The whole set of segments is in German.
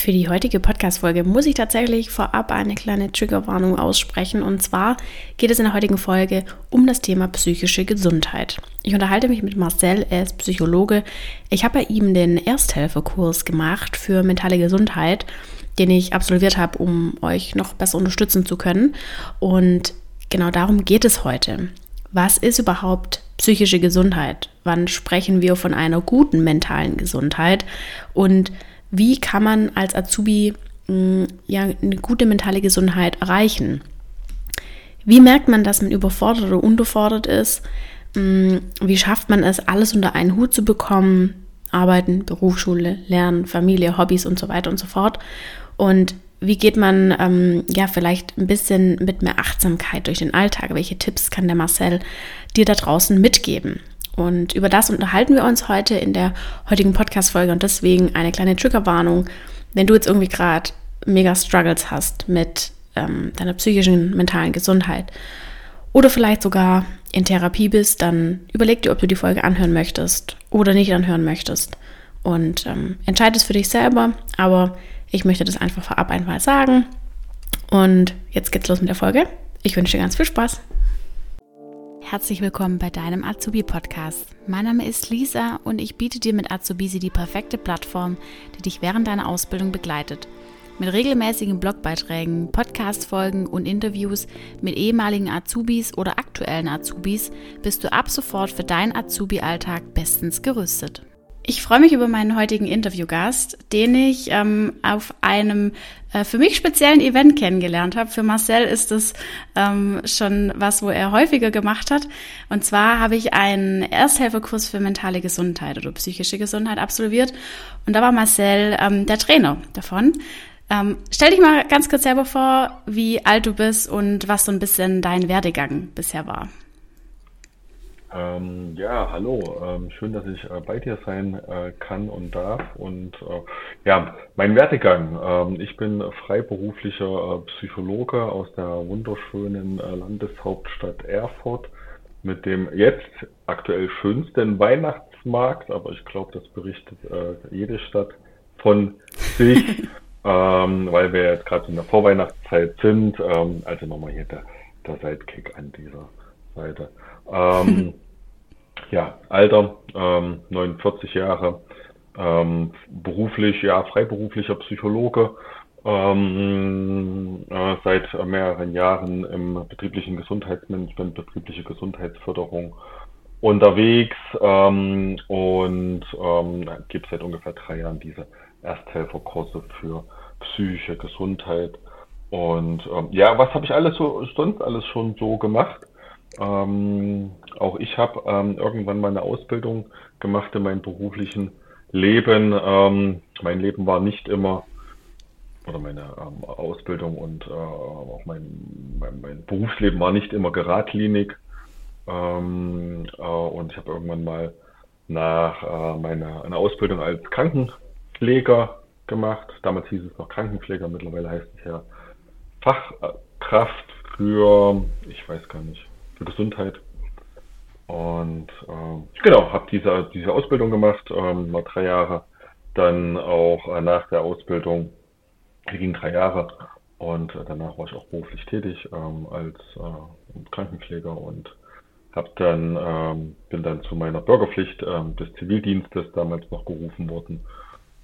Für die heutige Podcast-Folge muss ich tatsächlich vorab eine kleine Triggerwarnung aussprechen. Und zwar geht es in der heutigen Folge um das Thema psychische Gesundheit. Ich unterhalte mich mit Marcel, er ist Psychologe. Ich habe bei ihm den Ersthelferkurs gemacht für mentale Gesundheit, den ich absolviert habe, um euch noch besser unterstützen zu können. Und genau darum geht es heute. Was ist überhaupt psychische Gesundheit? Wann sprechen wir von einer guten mentalen Gesundheit? Und wie kann man als Azubi mh, mm, ja, eine gute mentale Gesundheit erreichen? Wie merkt man, dass man überfordert oder unterfordert ist? Mh, mm, wie schafft man es, alles unter einen Hut zu bekommen? Arbeiten, Berufsschule, Lernen, Familie, Hobbys und so weiter und so fort. Und wie geht man ähm, ja vielleicht ein bisschen mit mehr Achtsamkeit durch den Alltag? Welche Tipps kann der Marcel dir da draußen mitgeben? Und über das unterhalten wir uns heute in der heutigen Podcast-Folge und deswegen eine kleine Triggerwarnung. Wenn du jetzt irgendwie gerade mega Struggles hast mit ähm, deiner psychischen, mentalen Gesundheit oder vielleicht sogar in Therapie bist, dann überleg dir, ob du die Folge anhören möchtest oder nicht anhören möchtest. Und ähm, entscheide es für dich selber, aber ich möchte das einfach vorab einmal sagen. Und jetzt geht's los mit der Folge. Ich wünsche dir ganz viel Spaß. Herzlich willkommen bei deinem Azubi-Podcast. Mein Name ist Lisa und ich biete dir mit Azubisi die perfekte Plattform, die dich während deiner Ausbildung begleitet. Mit regelmäßigen Blogbeiträgen, Podcast-Folgen und Interviews mit ehemaligen Azubis oder aktuellen Azubis bist du ab sofort für deinen Azubi-Alltag bestens gerüstet. Ich freue mich über meinen heutigen Interviewgast, den ich ähm, auf einem äh, für mich speziellen Event kennengelernt habe. Für Marcel ist es ähm, schon was, wo er häufiger gemacht hat. Und zwar habe ich einen Ersthelferkurs für mentale Gesundheit oder psychische Gesundheit absolviert. Und da war Marcel ähm, der Trainer davon. Ähm, stell dich mal ganz kurz selber vor, wie alt du bist und was so ein bisschen dein Werdegang bisher war. Ähm, ja, hallo. Ähm, schön, dass ich äh, bei dir sein äh, kann und darf. Und äh, ja, mein Werdegang. Ähm, ich bin freiberuflicher äh, Psychologe aus der wunderschönen äh, Landeshauptstadt Erfurt mit dem jetzt aktuell schönsten Weihnachtsmarkt, aber ich glaube, das berichtet äh, jede Stadt von sich, ähm, weil wir jetzt gerade in der Vorweihnachtszeit sind. Ähm, also nochmal hier der, der Sidekick an dieser Seite. Ähm, ja, Alter, ähm, 49 Jahre, ähm, beruflich, ja, freiberuflicher Psychologe, ähm, äh, seit mehreren Jahren im betrieblichen Gesundheitsmanagement, betriebliche Gesundheitsförderung unterwegs ähm, und ähm, gebe seit ungefähr drei Jahren diese Ersthelferkurse für psychische Gesundheit. Und ähm, ja, was habe ich alles so sonst alles schon so gemacht? Ähm, auch ich habe ähm, irgendwann mal eine Ausbildung gemacht in meinem beruflichen Leben. Ähm, mein Leben war nicht immer, oder meine ähm, Ausbildung und äh, auch mein, mein, mein, Berufsleben war nicht immer geradlinig. Ähm, äh, und ich habe irgendwann mal nach äh, meiner eine Ausbildung als Krankenpfleger gemacht. Damals hieß es noch Krankenpfleger, mittlerweile heißt es ja Fachkraft für, ich weiß gar nicht, für Gesundheit. Und äh, genau, habe diese, diese Ausbildung gemacht, ähm, mal drei Jahre. Dann auch äh, nach der Ausbildung, die ging drei Jahre. Und äh, danach war ich auch beruflich tätig ähm, als äh, Krankenpfleger und hab dann, ähm, bin dann zu meiner Bürgerpflicht ähm, des Zivildienstes damals noch gerufen worden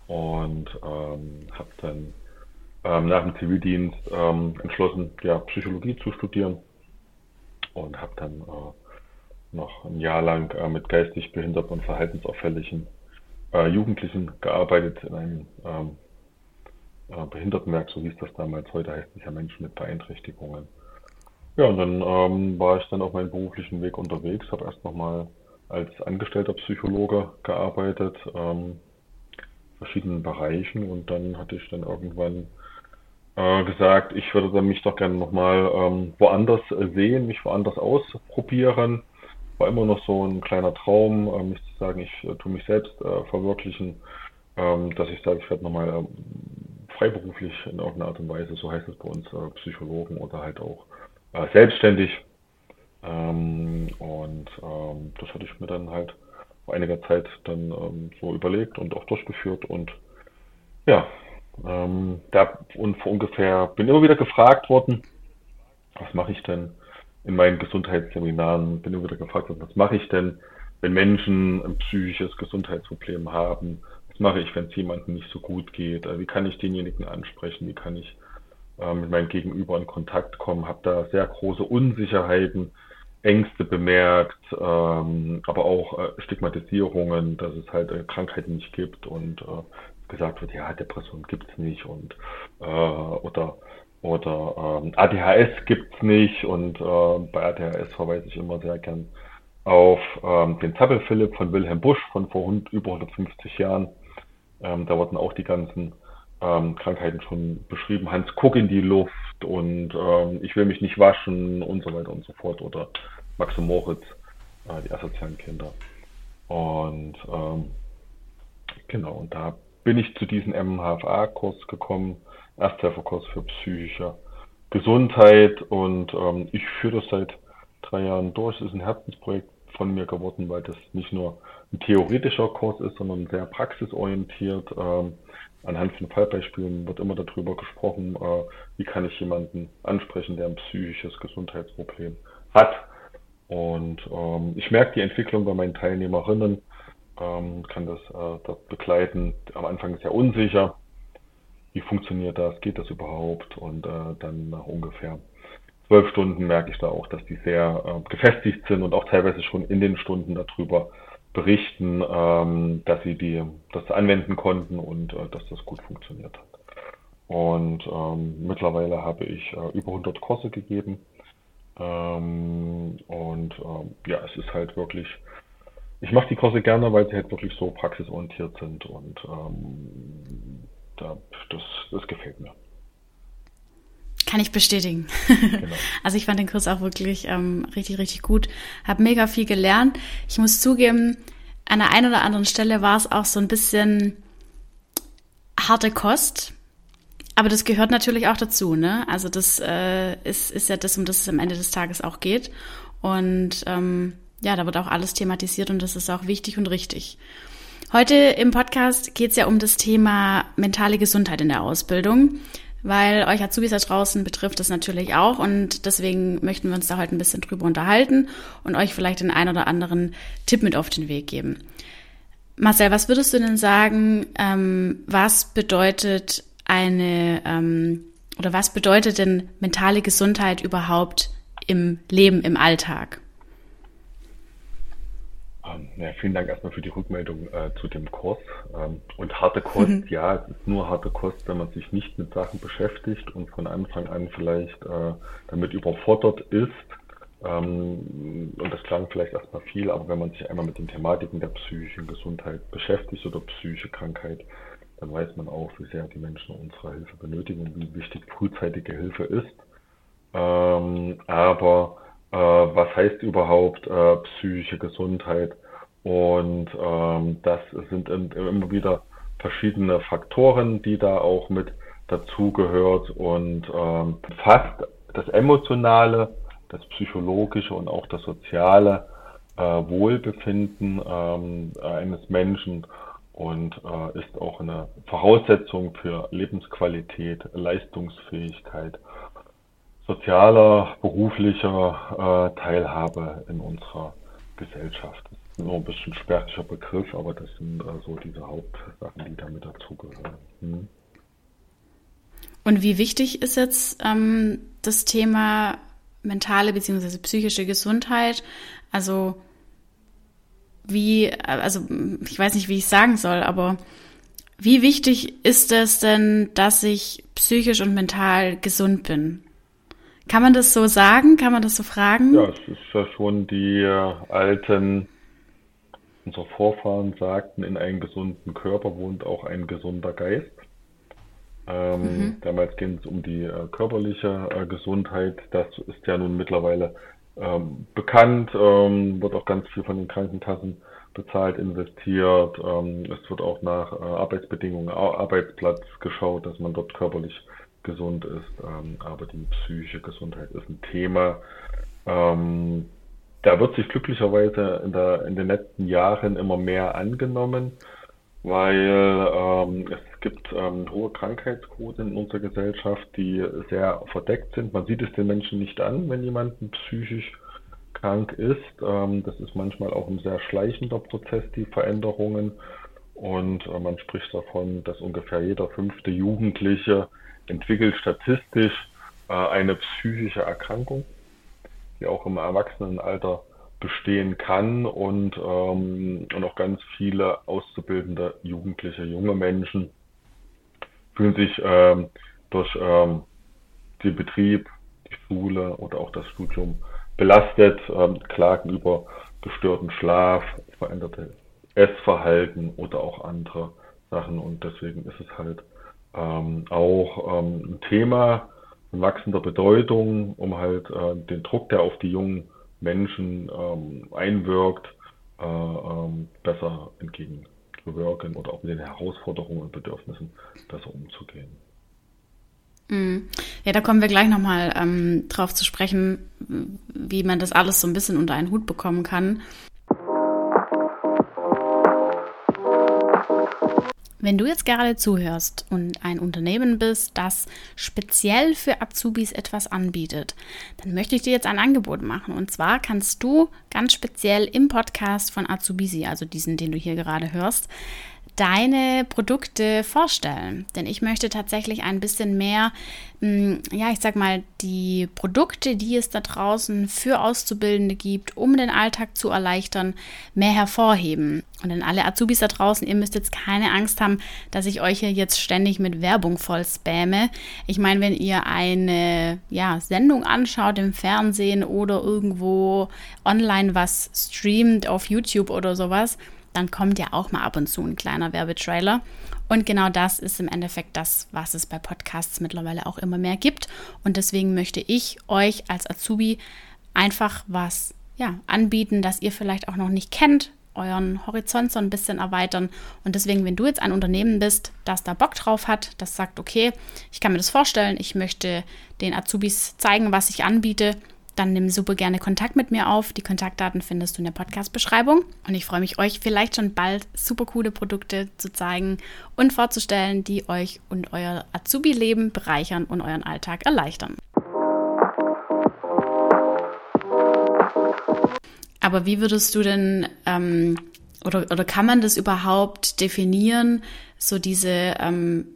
und ähm, habe dann ähm, nach dem Zivildienst entschlossen, ja, Psychologie zu studieren und habe dann äh, noch ein Jahr lang äh, mit geistig behinderten und verhaltensauffälligen äh, Jugendlichen gearbeitet in einem ähm, äh, Behindertenwerk, so hieß das damals. Heute heißt es ja Menschen mit Beeinträchtigungen. Ja, und dann ähm, war ich dann auf meinem beruflichen Weg unterwegs, habe erst nochmal als angestellter Psychologe gearbeitet, ähm, verschiedenen Bereichen und dann hatte ich dann irgendwann äh, gesagt, ich würde mich doch gerne nochmal ähm, woanders sehen, mich woanders ausprobieren. War immer noch so ein kleiner Traum, äh, mich zu sagen, ich äh, tue mich selbst äh, verwirklichen, ähm, dass ich sage, ich werde nochmal ähm, freiberuflich in irgendeiner Art und Weise, so heißt es bei uns, äh, Psychologen oder halt auch äh, selbstständig. Ähm, und ähm, das hatte ich mir dann halt vor einiger Zeit dann ähm, so überlegt und auch durchgeführt und ja, Ähm, da und vor ungefähr bin immer wieder gefragt worden, was mache ich denn in meinen Gesundheitsseminaren? Bin immer wieder gefragt worden, was mache ich denn, wenn Menschen ein psychisches Gesundheitsproblem haben? Was mache ich, wenn es jemandem nicht so gut geht? Äh, wie kann ich denjenigen ansprechen? Wie kann ich äh, mit meinem Gegenüber in Kontakt kommen? Habe da sehr große Unsicherheiten, Ängste bemerkt, ähm, aber auch äh, Stigmatisierungen, dass es halt äh, Krankheiten nicht gibt und äh, gesagt wird, ja, Depression gibt's nicht und äh, oder oder ähm, ADHS gibt's nicht und äh, bei ADHS verweise ich immer sehr gern auf ähm, den Zappel-Philipp von Wilhelm Busch von vor über 150 Jahren. Ähm, da wurden auch die ganzen ähm, Krankheiten schon beschrieben. Hans guck in die Luft und ähm, ich will mich nicht waschen und so weiter und so fort. Oder Max und Moritz, äh, die asozialen Kinder. Und ähm, genau, und da bin ich zu diesem MHFA-Kurs gekommen, Ersthelferkurs für psychische Gesundheit und ähm, ich führe das seit drei Jahren durch. Es ist ein Herzensprojekt von mir geworden, weil das nicht nur ein theoretischer Kurs ist, sondern sehr praxisorientiert. Ähm, anhand von Fallbeispielen wird immer darüber gesprochen, äh, wie kann ich jemanden ansprechen, der ein psychisches Gesundheitsproblem hat. Und ähm, ich merke die Entwicklung bei meinen Teilnehmerinnen, ähm, kann das äh, dort begleiten. Am Anfang ist ja unsicher, wie funktioniert das, geht das überhaupt? Und äh, dann nach ungefähr zwölf Stunden merke ich da auch, dass die sehr äh, gefestigt sind und auch teilweise schon in den Stunden darüber berichten, ähm, dass sie die, das anwenden konnten und äh, dass das gut funktioniert hat. Und ähm, mittlerweile habe ich äh, über 100 Kurse gegeben. Ähm, und ähm, ja, es ist halt wirklich, ich mache die Kurse gerne, weil sie halt wirklich so praxisorientiert sind und ähm, da, das, das gefällt mir. Kann ich bestätigen. Genau. Also ich fand den Kurs auch wirklich ähm, richtig, richtig gut. Hab mega viel gelernt. Ich muss zugeben, an der einen oder anderen Stelle war es auch so ein bisschen harte Kost. Aber das gehört natürlich auch dazu, ne? Also das äh, ist, ist ja das, um das es am Ende des Tages auch geht. Und ähm, ja, da wird auch alles thematisiert und das ist auch wichtig und richtig. Heute im Podcast geht es ja um das Thema mentale Gesundheit in der Ausbildung weil euch Azubis da draußen betrifft das natürlich auch und deswegen möchten wir uns da heute ein bisschen drüber unterhalten und euch vielleicht den ein oder anderen Tipp mit auf den Weg geben. Marcel, was würdest du denn sagen, ähm, was bedeutet eine ähm, oder was bedeutet denn mentale Gesundheit überhaupt im Leben, im Alltag? Ähm, ja, vielen Dank erstmal für die Rückmeldung äh, zu dem Kurs. Ähm, und harte Kost, mhm. ja, es ist nur harte Kost, wenn man sich nicht mit Sachen beschäftigt und von Anfang an vielleicht äh, damit überfordert ist. Ähm, und das klang vielleicht erstmal viel, aber wenn man sich einmal mit den Thematiken der psychischen Gesundheit beschäftigt oder psychische Krankheit, dann weiß man auch, wie sehr die Menschen unsere Hilfe benötigen und wie wichtig frühzeitige Hilfe ist. Ähm, aber äh, was heißt überhaupt äh, psychische Gesundheit. Und ähm, das sind immer wieder verschiedene Faktoren, die da auch mit dazugehört und ähm, fast das emotionale, das psychologische und auch das soziale äh, Wohlbefinden ähm, eines Menschen und äh, ist auch eine Voraussetzung für Lebensqualität, Leistungsfähigkeit sozialer, beruflicher äh, Teilhabe in unserer Gesellschaft. Das ist nur ein bisschen sperriger Begriff, aber das sind äh, so diese Hauptsachen, die damit dazugehören. Hm. Und wie wichtig ist jetzt ähm, das Thema mentale bzw. psychische Gesundheit? Also wie, also ich weiß nicht, wie ich sagen soll, aber wie wichtig ist es denn, dass ich psychisch und mental gesund bin? Kann man das so sagen? Kann man das so fragen? Ja, es ist ja schon die alten, unsere Vorfahren sagten, in einem gesunden Körper wohnt auch ein gesunder Geist. Ähm, mhm. Damals ging es um die äh, körperliche äh, Gesundheit. Das ist ja nun mittlerweile ähm, bekannt, ähm, wird auch ganz viel von den Krankenkassen bezahlt, investiert. Ähm, es wird auch nach äh, Arbeitsbedingungen, Arbeitsplatz geschaut, dass man dort körperlich gesund ist, ähm, aber die psychische Gesundheit ist ein Thema. Ähm, da wird sich glücklicherweise in, der, in den letzten Jahren immer mehr angenommen, weil ähm, es gibt ähm, hohe Krankheitsquoten in unserer Gesellschaft, die sehr verdeckt sind. Man sieht es den Menschen nicht an, wenn jemand psychisch krank ist. Ähm, das ist manchmal auch ein sehr schleichender Prozess, die Veränderungen. Und äh, man spricht davon, dass ungefähr jeder fünfte Jugendliche entwickelt statistisch äh, eine psychische Erkrankung, die auch im Erwachsenenalter bestehen kann und, ähm, und auch ganz viele auszubildende Jugendliche, junge Menschen fühlen sich ähm, durch ähm, den Betrieb, die Schule oder auch das Studium belastet, ähm, klagen über gestörten Schlaf, veränderte Essverhalten oder auch andere Sachen. Und deswegen ist es halt ähm, auch ähm, ein Thema von wachsender Bedeutung, um halt äh, den Druck, der auf die jungen Menschen ähm, einwirkt, äh, ähm, besser entgegenzuwirken oder auch mit den Herausforderungen und Bedürfnissen besser umzugehen. Mhm. Ja, da kommen wir gleich nochmal ähm, drauf zu sprechen, wie man das alles so ein bisschen unter einen Hut bekommen kann. Wenn du jetzt gerade zuhörst und ein Unternehmen bist, das speziell für Azubis etwas anbietet, dann möchte ich dir jetzt ein Angebot machen. Und zwar kannst du ganz speziell im Podcast von Azubisi, also diesen, den du hier gerade hörst, deine Produkte vorstellen. Denn ich möchte tatsächlich ein bisschen mehr, hm, ja, ich sag mal, die Produkte, die es da draußen für Auszubildende gibt, um den Alltag zu erleichtern, mehr hervorheben. Und dann alle Azubis da draußen, ihr müsst jetzt keine Angst haben, dass ich euch hier jetzt ständig mit Werbung voll spamme. Ich meine, wenn ihr eine ja, Sendung anschaut im Fernsehen oder irgendwo online was streamt auf YouTube oder sowas, dann kommt ja auch mal ab und zu ein kleiner Werbetrailer. Und genau das ist im Endeffekt das, was es bei Podcasts mittlerweile auch immer mehr gibt. Und deswegen möchte ich euch als Azubi einfach was ja, anbieten, das ihr vielleicht auch noch nicht kennt, euren Horizont so ein bisschen erweitern. Und deswegen, wenn du jetzt ein Unternehmen bist, das da Bock drauf hat, das sagt, okay, ich kann mir das vorstellen, ich möchte den Azubis zeigen, was ich anbiete, dann nimm super gerne Kontakt mit mir auf. Die Kontaktdaten findest du in der Podcast-Beschreibung. Und ich freue mich, euch vielleicht schon bald super coole Produkte zu zeigen und vorzustellen, die euch und euer Azubi-Leben bereichern und euren Alltag erleichtern. Aber wie würdest du denn ähm, oder, oder kann man das überhaupt definieren, so diese, ähm,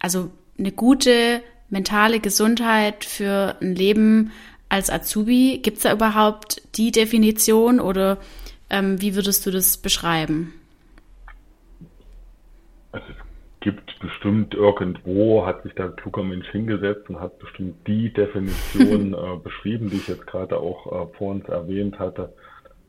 also eine gute mentale Gesundheit für ein Leben als Azubi? Gibt es da überhaupt die Definition oder ähm, wie würdest du das beschreiben? Also es gibt bestimmt irgendwo, hat sich da ein kluger Mensch hingesetzt und hat bestimmt die Definition äh, beschrieben, die ich jetzt gerade auch äh, vor uns erwähnt hatte.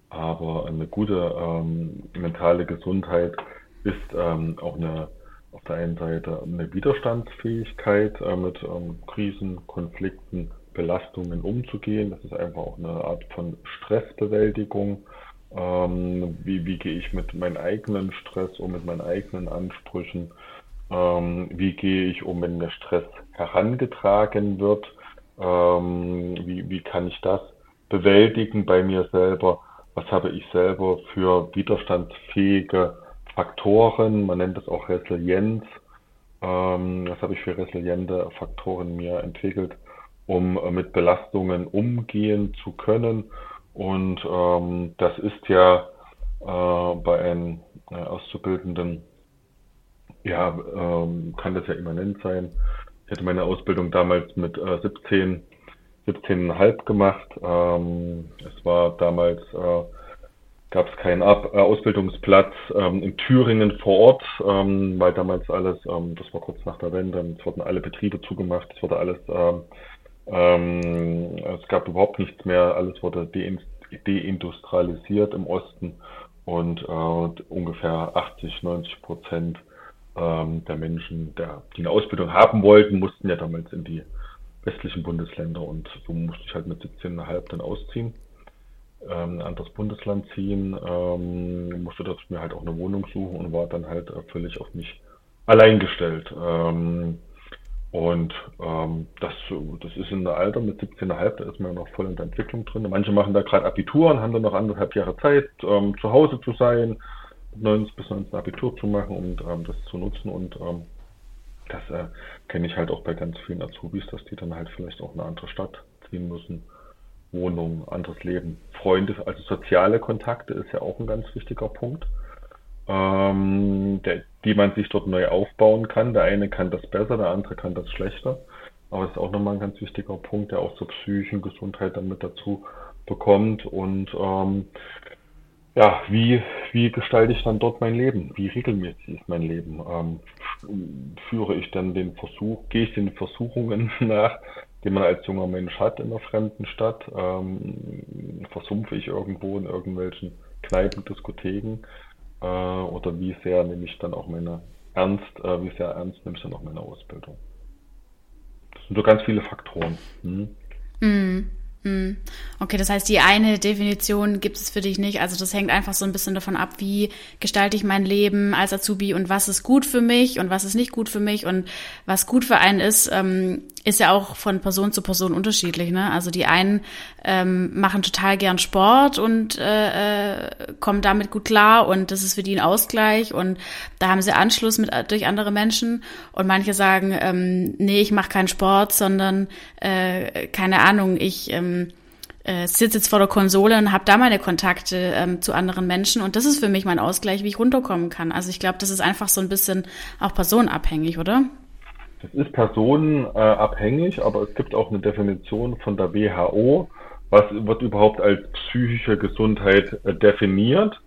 Aber eine gute ähm, mentale Gesundheit ist ähm, auch eine auf der einen Seite eine Widerstandsfähigkeit äh, mit ähm, Krisen, Konflikten, Belastungen umzugehen. Das ist einfach auch eine Art von Stressbewältigung. Ähm, wie, wie gehe ich mit meinem eigenen Stress um, mit meinen eigenen Ansprüchen? Ähm, wie gehe ich um, wenn mir Stress herangetragen wird? Ähm, wie, wie kann ich das bewältigen bei mir selber? Was habe ich selber für widerstandsfähige Faktoren? Man nennt das auch Resilienz. Ähm, was habe ich für resiliente Faktoren mir entwickelt? Um äh, mit Belastungen umgehen zu können. Und ähm, das ist ja äh, bei einem äh, Auszubildenden, ja, ähm, kann das ja immanent sein. Ich hatte meine Ausbildung damals mit äh, 17, 17,5 gemacht. Ähm, es war damals, äh, gab es keinen Ab äh, Ausbildungsplatz ähm, in Thüringen vor Ort, ähm, weil damals alles, ähm, das war kurz nach der Wende, es wurden alle Betriebe zugemacht, es wurde alles ähm, ähm, es gab überhaupt nichts mehr, alles wurde deindustrialisiert im Osten und äh, ungefähr 80, 90 Prozent ähm, der Menschen, der, die eine Ausbildung haben wollten, mussten ja damals in die westlichen Bundesländer und so musste ich halt mit 17,5 dann ausziehen, ähm, ein anderes Bundesland ziehen, ähm, musste dort mir halt auch eine Wohnung suchen und war dann halt völlig auf mich allein gestellt. Ähm, und ähm, das, das ist in der Alter mit 17,5, da ist man noch voll in der Entwicklung drin. Manche machen da gerade Abitur und haben dann noch anderthalb Jahre Zeit, ähm, zu Hause zu sein, 19 bis 19 Abitur zu machen und ähm, das zu nutzen. Und ähm, das äh, kenne ich halt auch bei ganz vielen Azubis, dass die dann halt vielleicht auch in eine andere Stadt ziehen müssen. Wohnung, anderes Leben, Freunde, also soziale Kontakte ist ja auch ein ganz wichtiger Punkt, ähm, der, die man sich dort neu aufbauen kann. Der eine kann das besser, der andere kann das schlechter. Aber es ist auch nochmal ein ganz wichtiger Punkt, der auch zur psychischen Gesundheit dann mit dazu bekommt. Und ähm, ja, wie, wie gestalte ich dann dort mein Leben? Wie regelmäßig ist mein Leben? Ähm, führe ich dann den Versuch, gehe ich den Versuchungen nach, die man als junger Mensch hat in einer fremden Stadt? Ähm, versumpfe ich irgendwo in irgendwelchen Kneipen, Diskotheken? Äh, oder wie sehr nehme ich dann auch meine ernst, äh, wie sehr ernst nehme ich dann auch meine Ausbildung? Das sind so ganz viele Faktoren. Hm? Mm. Hm. Okay, das heißt, die eine Definition gibt es für dich nicht. Also das hängt einfach so ein bisschen davon ab, wie gestalte ich mein Leben als Azubi und was ist gut für mich und was ist nicht gut für mich und was gut für einen ist, ähm, ist ja auch von Person zu Person unterschiedlich. Ne? Also die einen ähm, machen total gern Sport und äh, äh, kommen damit gut klar und das ist für die ein Ausgleich und da haben sie Anschluss mit durch andere Menschen und manche sagen, ähm, nee, ich mache keinen Sport, sondern äh, keine Ahnung, ich ähm, äh, sitze jetzt vor der Konsole und habe da meine Kontakte ähm, zu anderen Menschen und das ist für mich mein Ausgleich, wie ich runterkommen kann. Also ich glaube, das ist einfach so ein bisschen auch personenabhängig, oder? Das ist personenabhängig, aber es gibt auch eine Definition von der WHO, was wird überhaupt als psychische Gesundheit äh, definiert.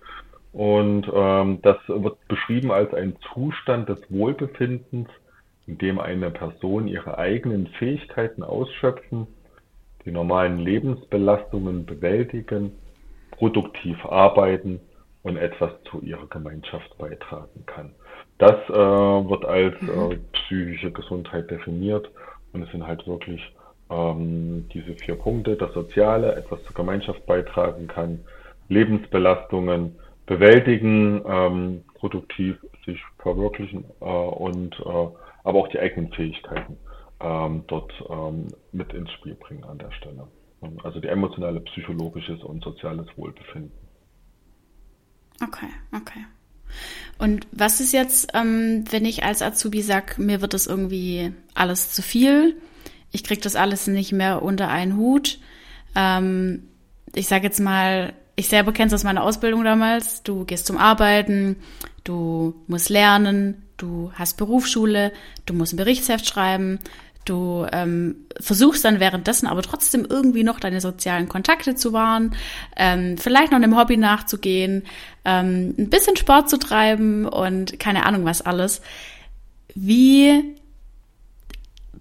Und ähm, das wird beschrieben als ein Zustand des Wohlbefindens, in dem eine Person ihre eigenen Fähigkeiten ausschöpfen, die normalen Lebensbelastungen bewältigen, produktiv arbeiten und etwas zu ihrer Gemeinschaft beitragen kann. Das äh, wird als äh, mhm. psychische Gesundheit definiert und es sind halt wirklich ähm, diese vier Punkte, das Soziale, etwas zur Gemeinschaft beitragen kann, Lebensbelastungen bewältigen, ähm, produktiv sich verwirklichen äh, und äh, aber auch die eigenen Fähigkeiten ähm, dort ähm, mit ins Spiel bringen an der Stelle. Also die emotionale, psychologisches und soziales Wohlbefinden. Okay, okay. Und was ist jetzt, ähm, wenn ich als Azubi sage, mir wird das irgendwie alles zu viel, ich kriege das alles nicht mehr unter einen Hut. Ähm, ich sage jetzt mal, ich selber kenne es aus meiner Ausbildung damals, du gehst zum Arbeiten, du musst lernen, du hast Berufsschule, du musst ein Berichtsheft schreiben, Du ähm, versuchst dann währenddessen aber trotzdem irgendwie noch deine sozialen Kontakte zu wahren, ähm, vielleicht noch einem Hobby nachzugehen, ähm, ein bisschen Sport zu treiben und keine Ahnung was alles. Wie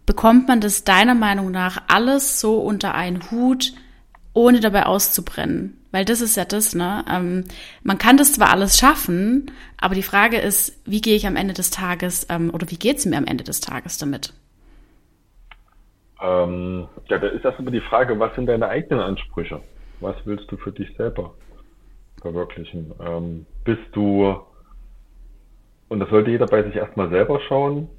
bekommt man das deiner Meinung nach alles so unter einen Hut, ohne dabei auszubrennen? Weil das ist ja das, ne? Ähm, man kann das zwar alles schaffen, aber die Frage ist, wie gehe ich am Ende des Tages ähm, oder wie geht es mir am Ende des Tages damit? Ähm, ja, da ist erstmal die Frage, was sind deine eigenen Ansprüche? Was willst du für dich selber verwirklichen? Ähm, bist du, und das sollte jeder bei sich erstmal selber schauen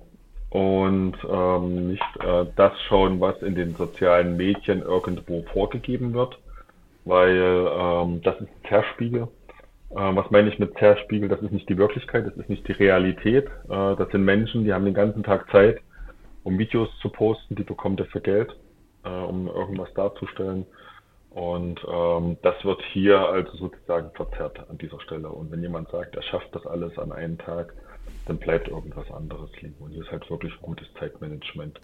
und ähm, nicht äh, das schauen, was in den sozialen Medien irgendwo vorgegeben wird, weil ähm, das ist Zerspiegel. Äh, was meine ich mit Zerspiegel? Das ist nicht die Wirklichkeit, das ist nicht die Realität. Äh, das sind Menschen, die haben den ganzen Tag Zeit, um Videos zu posten, die bekommt er für Geld, äh, um irgendwas darzustellen. Und ähm, das wird hier also sozusagen verzerrt an dieser Stelle. Und wenn jemand sagt, er schafft das alles an einem Tag, dann bleibt irgendwas anderes liegen. Und hier ist halt wirklich gutes Zeitmanagement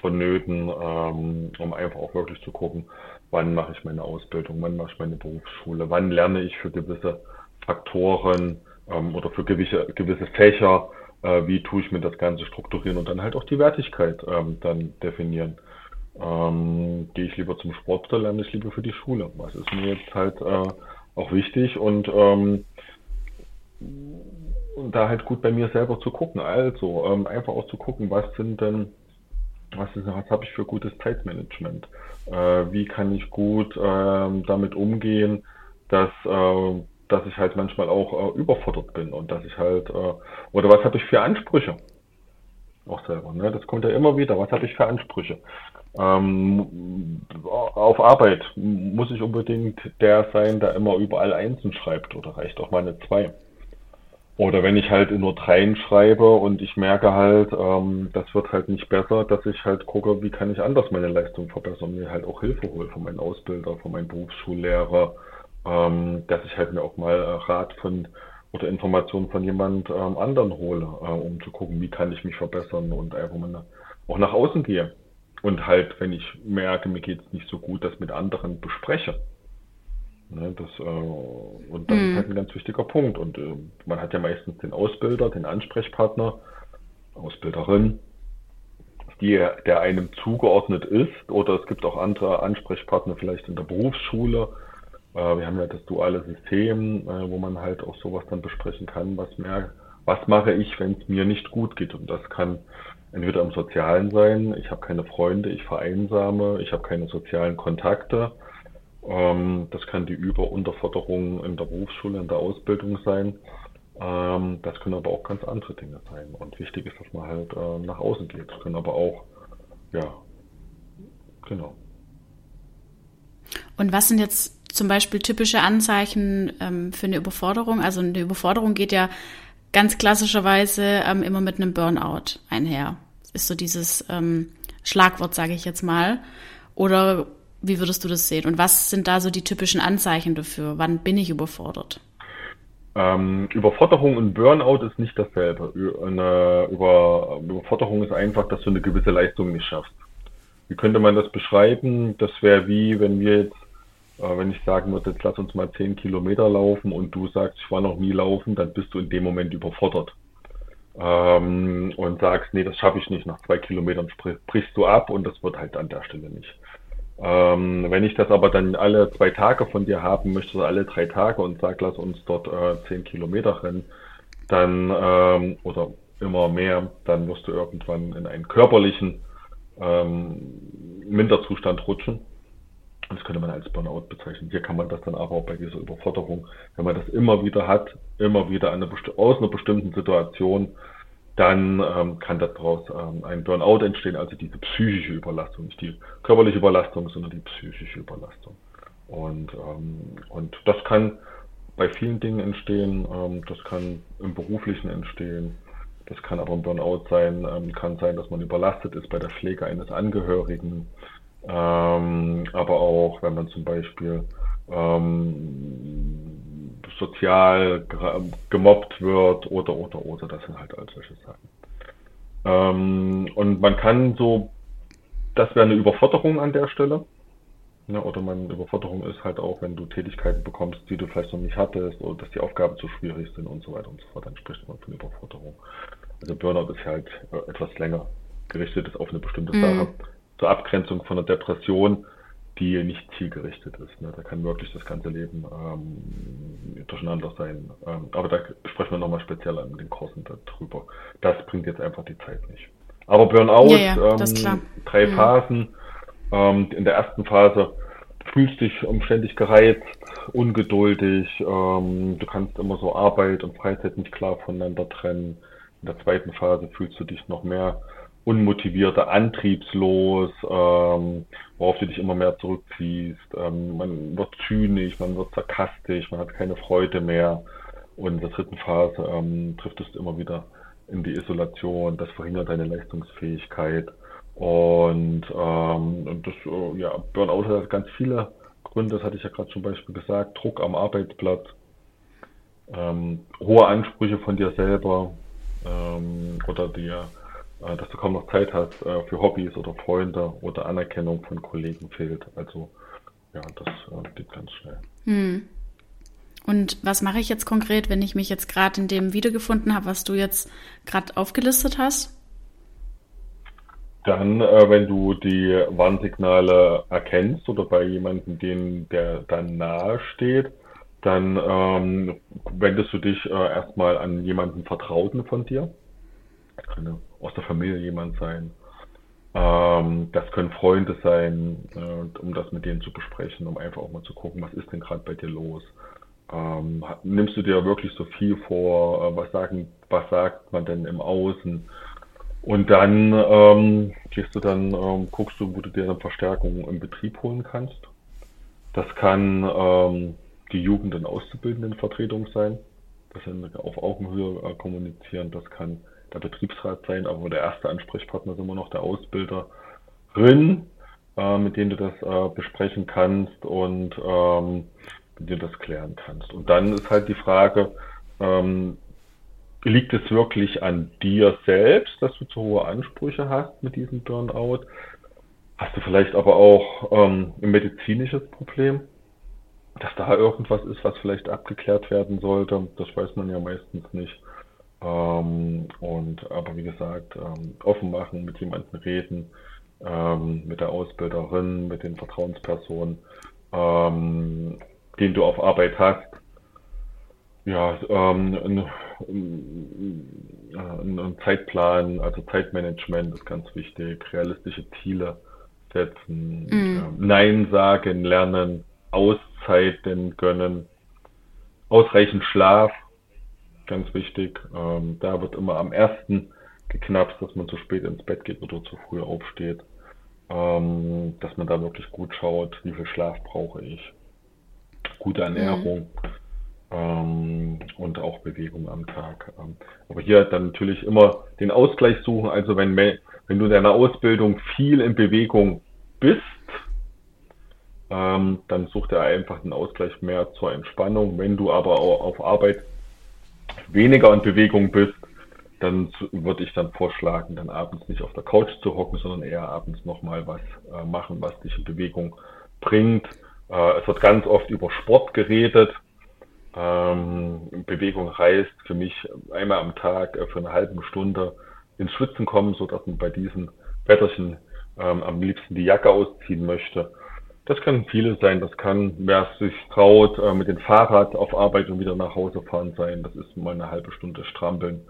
vonnöten, ähm, um einfach auch wirklich zu gucken, wann mache ich meine Ausbildung, wann mache ich meine Berufsschule, wann lerne ich für gewisse Faktoren ähm, oder für gewisse, gewisse Fächer äh, wie tue ich mir das Ganze strukturieren und dann halt auch die Wertigkeit ähm, dann definieren. Ähm, gehe ich lieber zum Sport oder lerne ich lieber für die Schule? Was ist mir jetzt halt äh, auch wichtig und, ähm, und da halt gut bei mir selber zu gucken. Also ähm, einfach auch zu gucken, was sind denn, was, was habe ich für gutes Zeitmanagement? Äh, wie kann ich gut ähm, damit umgehen, dass äh, dass ich halt manchmal auch äh, überfordert bin und dass ich halt, äh, oder was habe ich für Ansprüche? Auch selber, ne? Das kommt ja immer wieder. Was habe ich für Ansprüche? Ähm, auf Arbeit muss ich unbedingt der sein, der immer überall Einsen schreibt oder reicht auch mal eine Zwei? Oder wenn ich halt nur dreien schreibe und ich merke halt, ähm, das wird halt nicht besser, dass ich halt gucke, wie kann ich anders meine Leistung verbessern, mir halt auch Hilfe hole von meinem Ausbilder, von meinem Berufsschullehrer, ähm, dass ich halt mir auch mal äh, Rat von oder Informationen von jemand ähm, anderen hole, äh, um zu gucken, wie kann ich mich verbessern und einfach mal auch nach außen gehe. Und halt, wenn ich merke, mir geht es nicht so gut, das mit anderen bespreche. Ne, das, äh, und das mm. ist mhm. halt ein ganz wichtiger Punkt. Und äh, man hat ja meistens den Ausbilder, den Ansprechpartner, Ausbilderin, die, der einem zugeordnet ist. Oder es gibt auch andere Ansprechpartner vielleicht in der Berufsschule. Äh, wir haben ja das duale System, äh, wo man halt auch sowas dann besprechen kann, was mehr, was mache ich, wenn es mir nicht gut geht. Und das kann entweder im Sozialen sein, ich habe keine Freunde, ich vereinsame, ich habe keine sozialen Kontakte ähm, das kann die Über- Unterforderung in der Berufsschule, in der Ausbildung sein. Ähm, das können aber auch ganz andere Dinge sein. Und wichtig ist, dass man halt äh, nach außen geht. Das können aber auch, ja, genau. Und was sind jetzt zum Beispiel typische Anzeichen ähm, für eine Überforderung? Also eine Überforderung geht ja ganz klassischerweise ähm, immer mit einem Burnout einher. Ist so dieses ähm, Schlagwort, sage ich jetzt mal. Oder wie würdest du das sehen? Und was sind da so die typischen Anzeichen dafür? Wann bin ich überfordert? Ähm, Überforderung und Burnout ist nicht dasselbe. Eine Über Überforderung ist einfach, dass du eine gewisse Leistung nicht schaffst. Wie könnte man das beschreiben? Das wäre wie, wenn wir jetzt, wenn ich sagen würde, jetzt lass uns mal 10 Kilometer laufen und du sagst, ich war noch nie laufen, dann bist du in dem Moment überfordert. Ähm, und sagst, nee, das schaffe ich nicht. Nach zwei Kilometern brichst du ab und das wird halt an der Stelle nicht. Ähm, wenn ich das aber dann alle zwei Tage von dir haben möchte, alle drei Tage und sag, lass uns dort äh, zehn Kilometer rennen, dann ähm, oder immer mehr, dann wirst du irgendwann in einen körperlichen ähm, Minderzustand rutschen. Das könnte man als Burnout bezeichnen. Hier kann man das dann aber auch bei dieser Überforderung, wenn man das immer wieder hat, immer wieder eine, aus einer bestimmten Situation dann ähm, kann daraus ähm, ein Burnout entstehen, also diese psychische Überlastung, nicht die körperliche Überlastung, sondern die psychische Überlastung. Und, ähm, und das kann bei vielen Dingen entstehen, ähm, das kann im beruflichen entstehen, das kann aber ein Burnout sein, ähm, kann sein, dass man überlastet ist bei der Pflege eines Angehörigen, ähm, aber auch wenn man zum Beispiel ähm, sozial gemobbt wird oder, oder, oder. Das sind halt all solche Sachen. Ähm, und man kann so, das wäre eine Überforderung an der Stelle. Ne, oder man, Überforderung ist halt auch, wenn du Tätigkeiten bekommst, die du vielleicht noch nicht hattest oder dass die Aufgaben zu schwierig sind und so weiter und so fort, dann spricht man von Überforderung. Also Burnout ist halt äh, etwas länger gerichtet ist auf eine bestimmte mhm. Sache. Zur Abgrenzung von einer Depression die nicht zielgerichtet ist. Ne? Da kann wirklich das ganze Leben ähm, durcheinander sein. Ähm, aber da sprechen wir nochmal speziell an den Kursen darüber. Das bringt jetzt einfach die Zeit nicht. Aber Burnout, ja, ja, ähm, drei mhm. Phasen. Ähm, in der ersten Phase fühlst dich ständig gereizt, ungeduldig, ähm, du kannst immer so Arbeit und Freizeit nicht klar voneinander trennen. In der zweiten Phase fühlst du dich noch mehr unmotivierter, antriebslos, ähm, worauf du dich immer mehr zurückziehst. Ähm, man wird zynisch, man wird sarkastisch, man hat keine Freude mehr. Und in der dritten Phase ähm, trifft es immer wieder in die Isolation, das verhindert deine Leistungsfähigkeit. Und, ähm, und das, äh, ja, Burnout hat ganz viele Gründe, das hatte ich ja gerade zum Beispiel gesagt, Druck am Arbeitsplatz, ähm, hohe Ansprüche von dir selber ähm, oder dir dass du kaum noch Zeit hast äh, für Hobbys oder Freunde oder Anerkennung von Kollegen fehlt. Also ja, das äh, geht ganz schnell. Hm. Und was mache ich jetzt konkret, wenn ich mich jetzt gerade in dem wiedergefunden habe, was du jetzt gerade aufgelistet hast? Dann, äh, wenn du die Warnsignale erkennst oder bei jemandem, den, der dann nahe steht, dann ähm, wendest du dich äh, erstmal an jemanden Vertrauten von dir. Eine aus der Familie jemand sein. Ähm, das können Freunde sein, äh, um das mit denen zu besprechen, um einfach auch mal zu gucken, was ist denn gerade bei dir los. Ähm, nimmst du dir wirklich so viel vor? Äh, was sagen, was sagt man denn im Außen? Und dann ähm, gehst du dann, ähm, guckst du, wo du dir dann Verstärkung im Betrieb holen kannst. Das kann ähm, die Jugend- und Auszubildendenvertretung sein. dass sie auf Augenhöhe äh, kommunizieren. Das kann der Betriebsrat sein, aber der erste Ansprechpartner ist immer noch der Ausbilderin, äh, mit dem du das äh, besprechen kannst und ähm, mit dem du das klären kannst. Und dann ist halt die Frage, ähm, liegt es wirklich an dir selbst, dass du zu hohe Ansprüche hast mit diesem Burnout? Hast du vielleicht aber auch ähm, ein medizinisches Problem, dass da irgendwas ist, was vielleicht abgeklärt werden sollte? Das weiß man ja meistens nicht. Ähm, und aber wie gesagt, ähm, offen machen, mit jemandem reden, ähm, mit der Ausbilderin, mit den Vertrauenspersonen, ähm, den du auf Arbeit hast. Ja, ähm, ein, ein, ein Zeitplan, also Zeitmanagement ist ganz wichtig, realistische Ziele setzen, mm. Nein sagen, lernen, Auszeiten gönnen, ausreichend Schlaf, ganz wichtig. Ähm, da wird immer am ersten geknapst, dass man zu spät ins Bett geht oder zu früh aufsteht. Ähm, dass man da wirklich gut schaut, wie viel Schlaf brauche ich. Gute Ernährung mhm. ähm, und auch Bewegung am Tag. Ähm, aber hier dann natürlich immer den Ausgleich suchen. Also wenn, wenn du in deiner Ausbildung viel in Bewegung bist, ähm, dann such dir einfach den Ausgleich mehr zur Entspannung. Wenn du aber auch auf Arbeit weniger in Bewegung bist, dann würde ich dann vorschlagen, dann abends nicht auf der Couch zu hocken, sondern eher abends nochmal was äh, machen, was dich in Bewegung bringt. Äh, es wird ganz oft über Sport geredet. Ähm, Bewegung heißt für mich einmal am Tag äh, für eine halbe Stunde ins Schwitzen kommen, so dass man bei diesen Wetterchen ähm, am liebsten die Jacke ausziehen möchte. Das kann vieles sein. Das kann, wer sich traut, äh, mit dem Fahrrad auf Arbeit und wieder nach Hause fahren sein. Das ist mal eine halbe Stunde strampeln.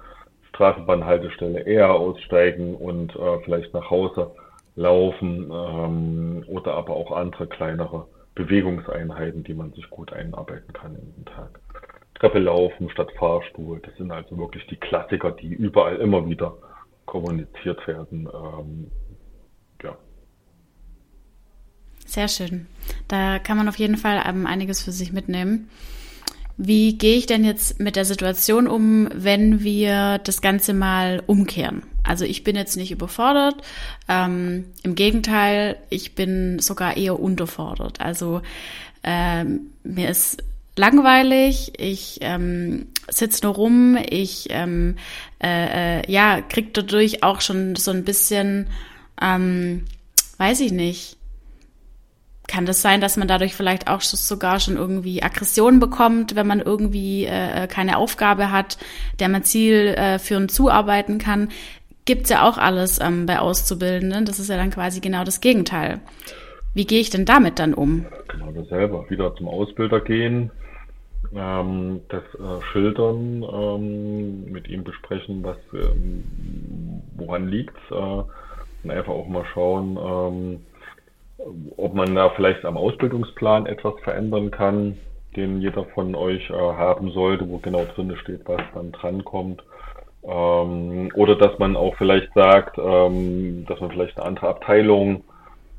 Straßenbahnhaltestelle eher aussteigen und äh, vielleicht nach Hause laufen ähm, oder aber auch andere kleinere Bewegungseinheiten, die man sich gut einarbeiten kann in den Tag. Treppe laufen statt Fahrstuhl, das sind also wirklich die Klassiker, die überall immer wieder kommuniziert werden. Ähm, ja. Sehr schön. Da kann man auf jeden Fall ähm, einiges für sich mitnehmen. Wie gehe ich denn jetzt mit der Situation um, wenn wir das Ganze mal umkehren? Also ich bin jetzt nicht überfordert. Ähm, Im Gegenteil, ich bin sogar eher unterfordert. Also ähm, mir ist langweilig, ich ähm, sitze nur rum, ich ähm, äh, äh, ja krieg dadurch auch schon so ein bisschen, ähm, weiß ich nicht, kann das sein, dass man dadurch vielleicht auch sogar schon irgendwie Aggressionen bekommt, wenn man irgendwie äh, keine Aufgabe hat, der man zielführend äh, zuarbeiten kann? Gibt's ja auch alles ähm, bei Auszubildenden. Das ist ja dann quasi genau das Gegenteil. Wie gehe ich denn damit dann um? Genau dasselbe. Wieder zum Ausbilder gehen, ähm, das äh, schildern, ähm, mit ihm besprechen, was ähm, woran liegt äh, und einfach auch mal schauen, ähm, ob man da vielleicht am Ausbildungsplan etwas verändern kann, den jeder von euch äh, haben sollte, wo genau drin steht, was dann drankommt. Ähm, oder dass man auch vielleicht sagt, ähm, dass man vielleicht eine andere Abteilung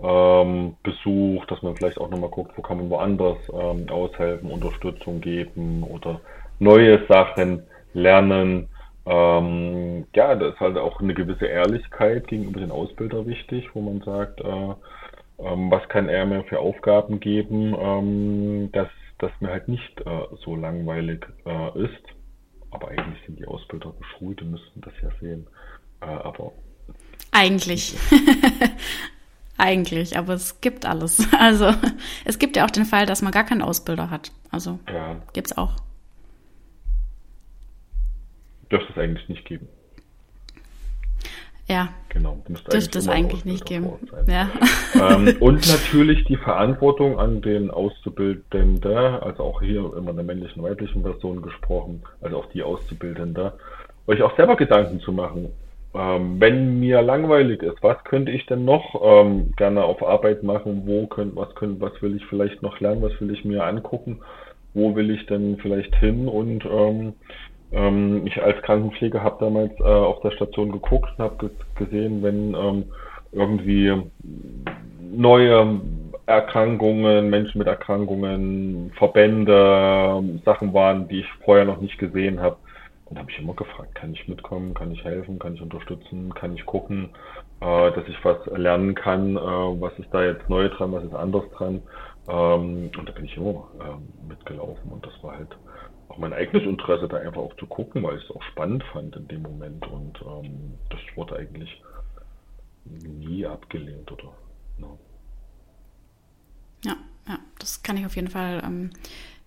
ähm, besucht, dass man vielleicht auch nochmal guckt, wo kann man woanders ähm, aushelfen, Unterstützung geben oder neue Sachen lernen. Ähm, ja, da ist halt auch eine gewisse Ehrlichkeit gegenüber den Ausbilder wichtig, wo man sagt, äh, was kann er mir für Aufgaben geben, ähm, dass das mir halt nicht äh, so langweilig äh, ist. Aber eigentlich sind die Ausbilder geschult und müssten das ja sehen. Äh, aber eigentlich. eigentlich, aber es gibt alles. Also es gibt ja auch den Fall, dass man gar keinen Ausbilder hat. Also ja. es auch. Dürfte es eigentlich nicht geben. Ja. Genau. Dürfte es eigentlich nicht geben. Ja. Ähm, und natürlich die Verantwortung an den Auszubildenden, also auch hier immer der männlichen, weiblichen Person gesprochen, also auch die Auszubildende, euch auch selber Gedanken zu machen. Ähm, wenn mir langweilig ist, was könnte ich denn noch ähm, gerne auf Arbeit machen? Wo könnt, was könnt, was will ich vielleicht noch lernen? Was will ich mir angucken? Wo will ich denn vielleicht hin? Und ähm, ich als Krankenpfleger habe damals äh, auf der Station geguckt und habe gesehen, wenn ähm, irgendwie neue Erkrankungen, Menschen mit Erkrankungen, Verbände, Sachen waren, die ich vorher noch nicht gesehen habe. Und habe ich immer gefragt, kann ich mitkommen, kann ich helfen, kann ich unterstützen, kann ich gucken, äh, dass ich was lernen kann, äh, was ist da jetzt neu dran, was ist anders dran. Ähm, und da bin ich immer äh, mitgelaufen und das war halt auch mein eigenes Interesse, da einfach auch zu gucken, weil ich es auch spannend fand in dem Moment und ähm, das wurde eigentlich nie abgelehnt oder. No. Ne. Ja, ja, das kann ich auf jeden Fall ähm,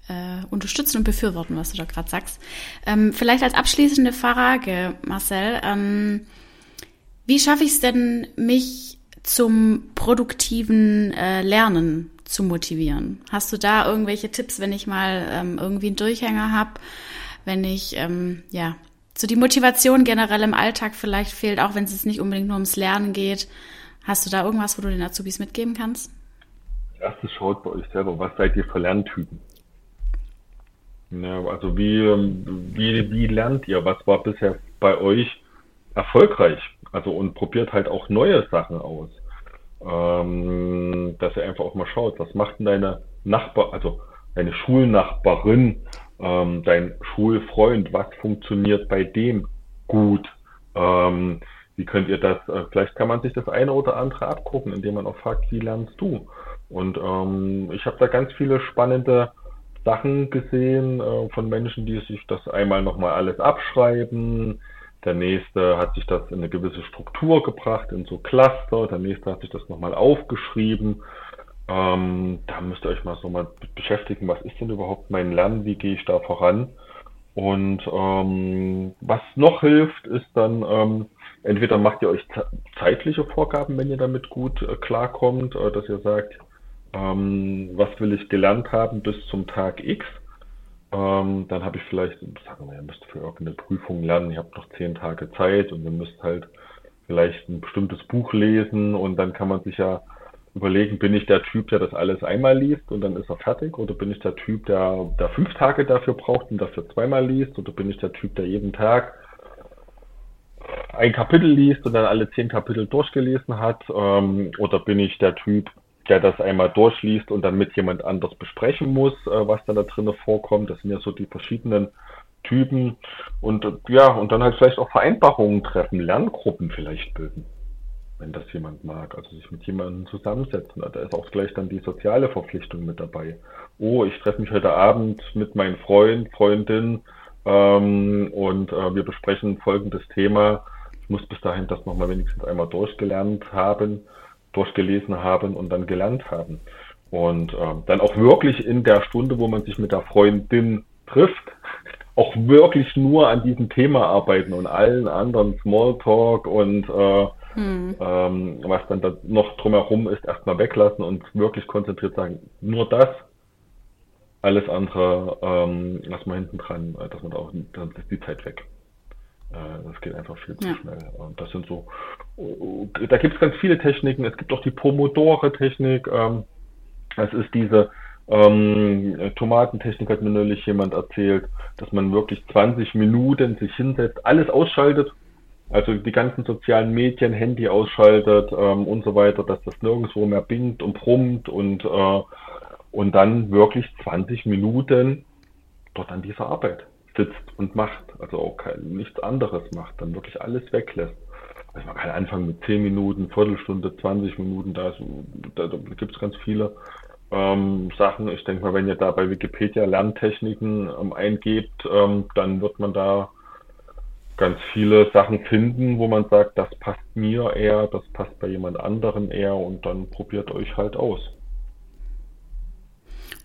äh, unterstützen und befürworten, was du da gerade sagst. Ähm, vielleicht als abschließende Frage, Marcel, ähm, wie schaffe ich es denn, mich zum produktiven äh, Lernen zu motivieren? Hast du da irgendwelche Tipps, wenn ich mal ähm, irgendwie einen Durchhänger habe, wenn ich ähm, ja so die Motivation generell im Alltag vielleicht fehlt, auch wenn es nicht unbedingt nur ums Lernen geht? Hast du da irgendwas, wo du den Azubis mitgeben kannst? Erstes schaut bei euch selber, was seid ihr für Lerntypen? Ja, also wie, ähm, wie, wie lernt ihr? Was war bisher bei euch erfolgreich? Also und probiert halt auch neue Sachen aus. Ähm, dass ihr einfach auch mal schaut, was macht denn deine Nachbar, also deine Schulnachbarin, ähm, dein Schulfreund, was funktioniert bei dem gut? Ähm, wie könnt ihr das, äh, vielleicht kann man sich das eine oder andere abgucken, indem man auch fragt, wie lernst du? Und ähm, ich habe da ganz viele spannende Sachen gesehen äh, von Menschen, die sich das einmal nochmal alles abschreiben. Der nächste hat sich das in eine gewisse Struktur gebracht, in so Cluster. Der nächste hat sich das nochmal aufgeschrieben. Ähm, da müsst ihr euch mal so mal beschäftigen, was ist denn überhaupt mein Lernen, wie gehe ich da voran? Und ähm, was noch hilft, ist dann, ähm, entweder macht ihr euch zeitliche Vorgaben, wenn ihr damit gut äh, klarkommt, äh, dass ihr sagt, ähm, was will ich gelernt haben bis zum Tag X. Ähm, dann habe ich vielleicht, sagen wir, ihr müsst für irgendeine Prüfung lernen, ihr habt noch zehn Tage Zeit und ihr müsst halt vielleicht ein bestimmtes Buch lesen und dann kann man sich ja überlegen, bin ich der Typ, der das alles einmal liest und dann ist er fertig? Oder bin ich der Typ, der, der fünf Tage dafür braucht und dafür zweimal liest? Oder bin ich der Typ, der jeden Tag ein Kapitel liest und dann alle zehn Kapitel durchgelesen hat? Ähm, oder bin ich der Typ, der das einmal durchliest und dann mit jemand anders besprechen muss, äh, was da da drinnen vorkommt. Das sind ja so die verschiedenen Typen und äh, ja, und dann halt vielleicht auch Vereinbarungen treffen, Lerngruppen vielleicht bilden, wenn das jemand mag. Also sich mit jemandem zusammensetzen. Da ist auch gleich dann die soziale Verpflichtung mit dabei. Oh, ich treffe mich heute Abend mit meinem Freund, Freundin ähm, und äh, wir besprechen folgendes Thema. Ich muss bis dahin das nochmal wenigstens einmal durchgelernt haben durchgelesen haben und dann gelernt haben. Und äh, dann auch wirklich in der Stunde, wo man sich mit der Freundin trifft, auch wirklich nur an diesem Thema arbeiten und allen anderen Smalltalk und äh, hm. ähm, was dann da noch drumherum ist, erstmal weglassen und wirklich konzentriert sagen, nur das, alles andere ähm, lassen wir hinten dran, dass man da auch, dann ist die Zeit weg. Äh, das geht einfach viel zu ja. schnell. Und das sind so, äh, da gibt es ganz viele Techniken. Es gibt auch die Pomodore-Technik. Ähm, das ist diese ähm, Tomatentechnik, hat mir neulich jemand erzählt, dass man wirklich 20 Minuten sich hinsetzt, alles ausschaltet. Also die ganzen sozialen Medien, Handy ausschaltet ähm, und so weiter, dass das nirgendwo mehr bingt und brummt und, äh, und dann wirklich 20 Minuten dort an dieser Arbeit sitzt und macht, also auch kein, nichts anderes macht, dann wirklich alles weglässt. Also man kann anfangen mit 10 Minuten, Viertelstunde, 20 Minuten, da, da, da gibt es ganz viele ähm, Sachen. Ich denke mal, wenn ihr da bei Wikipedia Lerntechniken ähm, eingebt, ähm, dann wird man da ganz viele Sachen finden, wo man sagt, das passt mir eher, das passt bei jemand anderem eher und dann probiert euch halt aus.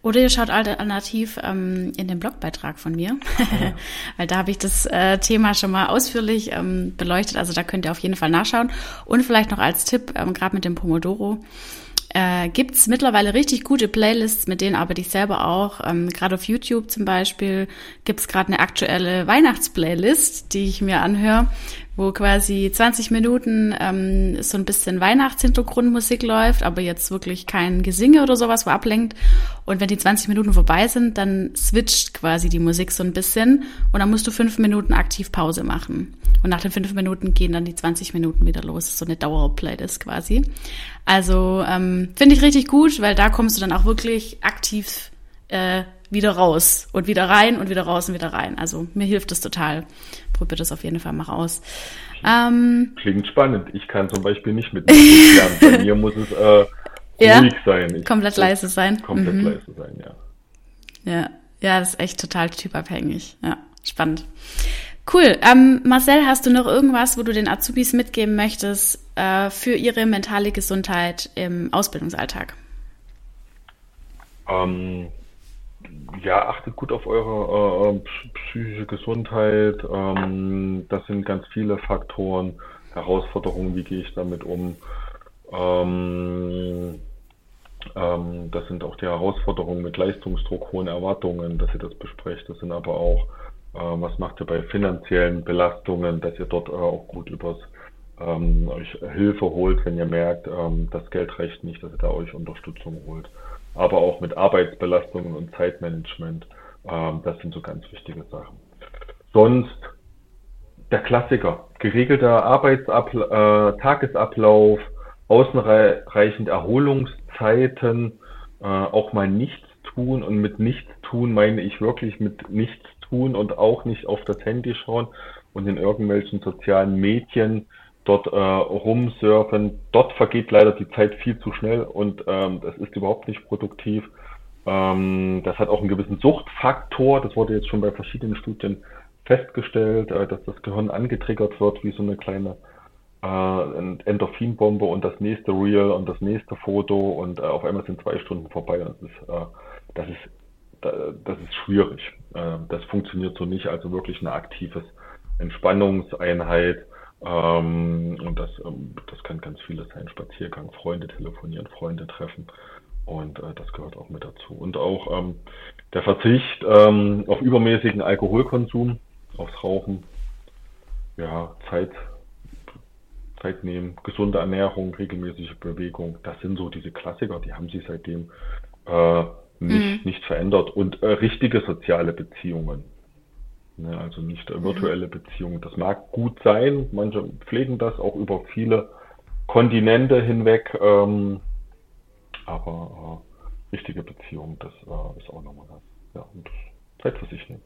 Oder ihr schaut alternativ ähm, in den Blogbeitrag von mir, ja. weil da habe ich das äh, Thema schon mal ausführlich ähm, beleuchtet. Also da könnt ihr auf jeden Fall nachschauen. Und vielleicht noch als Tipp, ähm, gerade mit dem Pomodoro, äh, gibt es mittlerweile richtig gute Playlists, mit denen arbeite ich selber auch. Ähm, gerade auf YouTube zum Beispiel gibt es gerade eine aktuelle Weihnachtsplaylist, die ich mir anhöre, wo quasi 20 Minuten ähm, so ein bisschen Weihnachtshintergrundmusik läuft, aber jetzt wirklich kein Gesinge oder sowas, wo ablenkt. Und wenn die 20 Minuten vorbei sind, dann switcht quasi die Musik so ein bisschen und dann musst du fünf Minuten aktiv Pause machen. Und nach den fünf Minuten gehen dann die 20 Minuten wieder los. So eine Dauerplaylist quasi. Also ähm, finde ich richtig gut, weil da kommst du dann auch wirklich aktiv äh, wieder raus und wieder rein und wieder raus und wieder rein. Also mir hilft das total. Probiert das auf jeden Fall mal raus. Ähm, Klingt spannend. Ich kann zum Beispiel nicht mit lernen. Bei mir muss es äh, ja, ruhig sein. Ich komplett leise sein. Komplett mhm. leise sein, ja. Ja, ja, das ist echt total typabhängig. Ja, spannend. Cool. Ähm, Marcel, hast du noch irgendwas, wo du den Azubis mitgeben möchtest äh, für ihre mentale Gesundheit im Ausbildungsalltag? Ähm, ja, achtet gut auf eure äh, psychische Gesundheit. Ähm, das sind ganz viele Faktoren, Herausforderungen, wie gehe ich damit um. Ähm, ähm, das sind auch die Herausforderungen mit Leistungsdruck, hohen Erwartungen, dass ihr das besprecht. Das sind aber auch, äh, was macht ihr bei finanziellen Belastungen, dass ihr dort äh, auch gut übers ähm, euch Hilfe holt, wenn ihr merkt, ähm, das Geld reicht nicht, dass ihr da euch Unterstützung holt aber auch mit Arbeitsbelastungen und Zeitmanagement. Ähm, das sind so ganz wichtige Sachen. Sonst der Klassiker, geregelter Arbeitsablauf, äh, Tagesablauf, ausreichend Erholungszeiten, äh, auch mal nichts tun und mit nichts tun meine ich wirklich mit nichts tun und auch nicht auf das Handy schauen und in irgendwelchen sozialen Medien dort äh, rumsurfen. Dort vergeht leider die Zeit viel zu schnell und ähm, das ist überhaupt nicht produktiv. Ähm, das hat auch einen gewissen Suchtfaktor. Das wurde jetzt schon bei verschiedenen Studien festgestellt, äh, dass das Gehirn angetriggert wird wie so eine kleine äh, Endorphinbombe und das nächste Reel und das nächste Foto und äh, auf einmal sind zwei Stunden vorbei. Das ist, äh, das ist, das ist schwierig. Äh, das funktioniert so nicht. Also wirklich eine aktives Entspannungseinheit ähm, und das, ähm, das kann ganz vieles sein. Spaziergang, Freunde telefonieren, Freunde treffen. Und äh, das gehört auch mit dazu. Und auch ähm, der Verzicht ähm, auf übermäßigen Alkoholkonsum, aufs Rauchen, ja, Zeit, Zeit nehmen, gesunde Ernährung, regelmäßige Bewegung, das sind so diese Klassiker, die haben sich seitdem äh, nicht, mhm. nicht verändert. Und äh, richtige soziale Beziehungen. Ne, also nicht virtuelle Beziehungen. Das mag gut sein, manche pflegen das auch über viele Kontinente hinweg, ähm, aber äh, richtige Beziehungen, das äh, ist auch nochmal das. Ja, und Zeit für sich nehmen.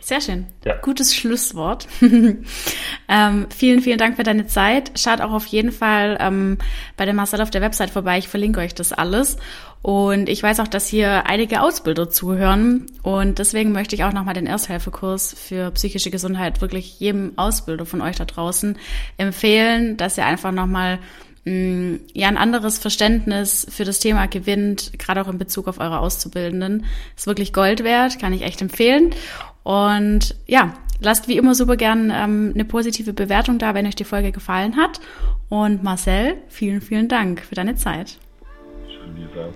Sehr schön. Ja. Gutes Schlusswort. ähm, vielen, vielen Dank für deine Zeit. Schaut auch auf jeden Fall ähm, bei der Marcel auf der Website vorbei. Ich verlinke euch das alles. Und ich weiß auch, dass hier einige Ausbilder zuhören. Und deswegen möchte ich auch nochmal den Ersthelfekurs für psychische Gesundheit wirklich jedem Ausbilder von euch da draußen empfehlen, dass ihr einfach nochmal mm, ja ein anderes Verständnis für das Thema gewinnt, gerade auch in Bezug auf eure Auszubildenden. Ist wirklich Gold wert, kann ich echt empfehlen. Und ja, lasst wie immer super gern ähm, eine positive Bewertung da, wenn euch die Folge gefallen hat. Und Marcel, vielen, vielen Dank für deine Zeit. Schön, Lisa.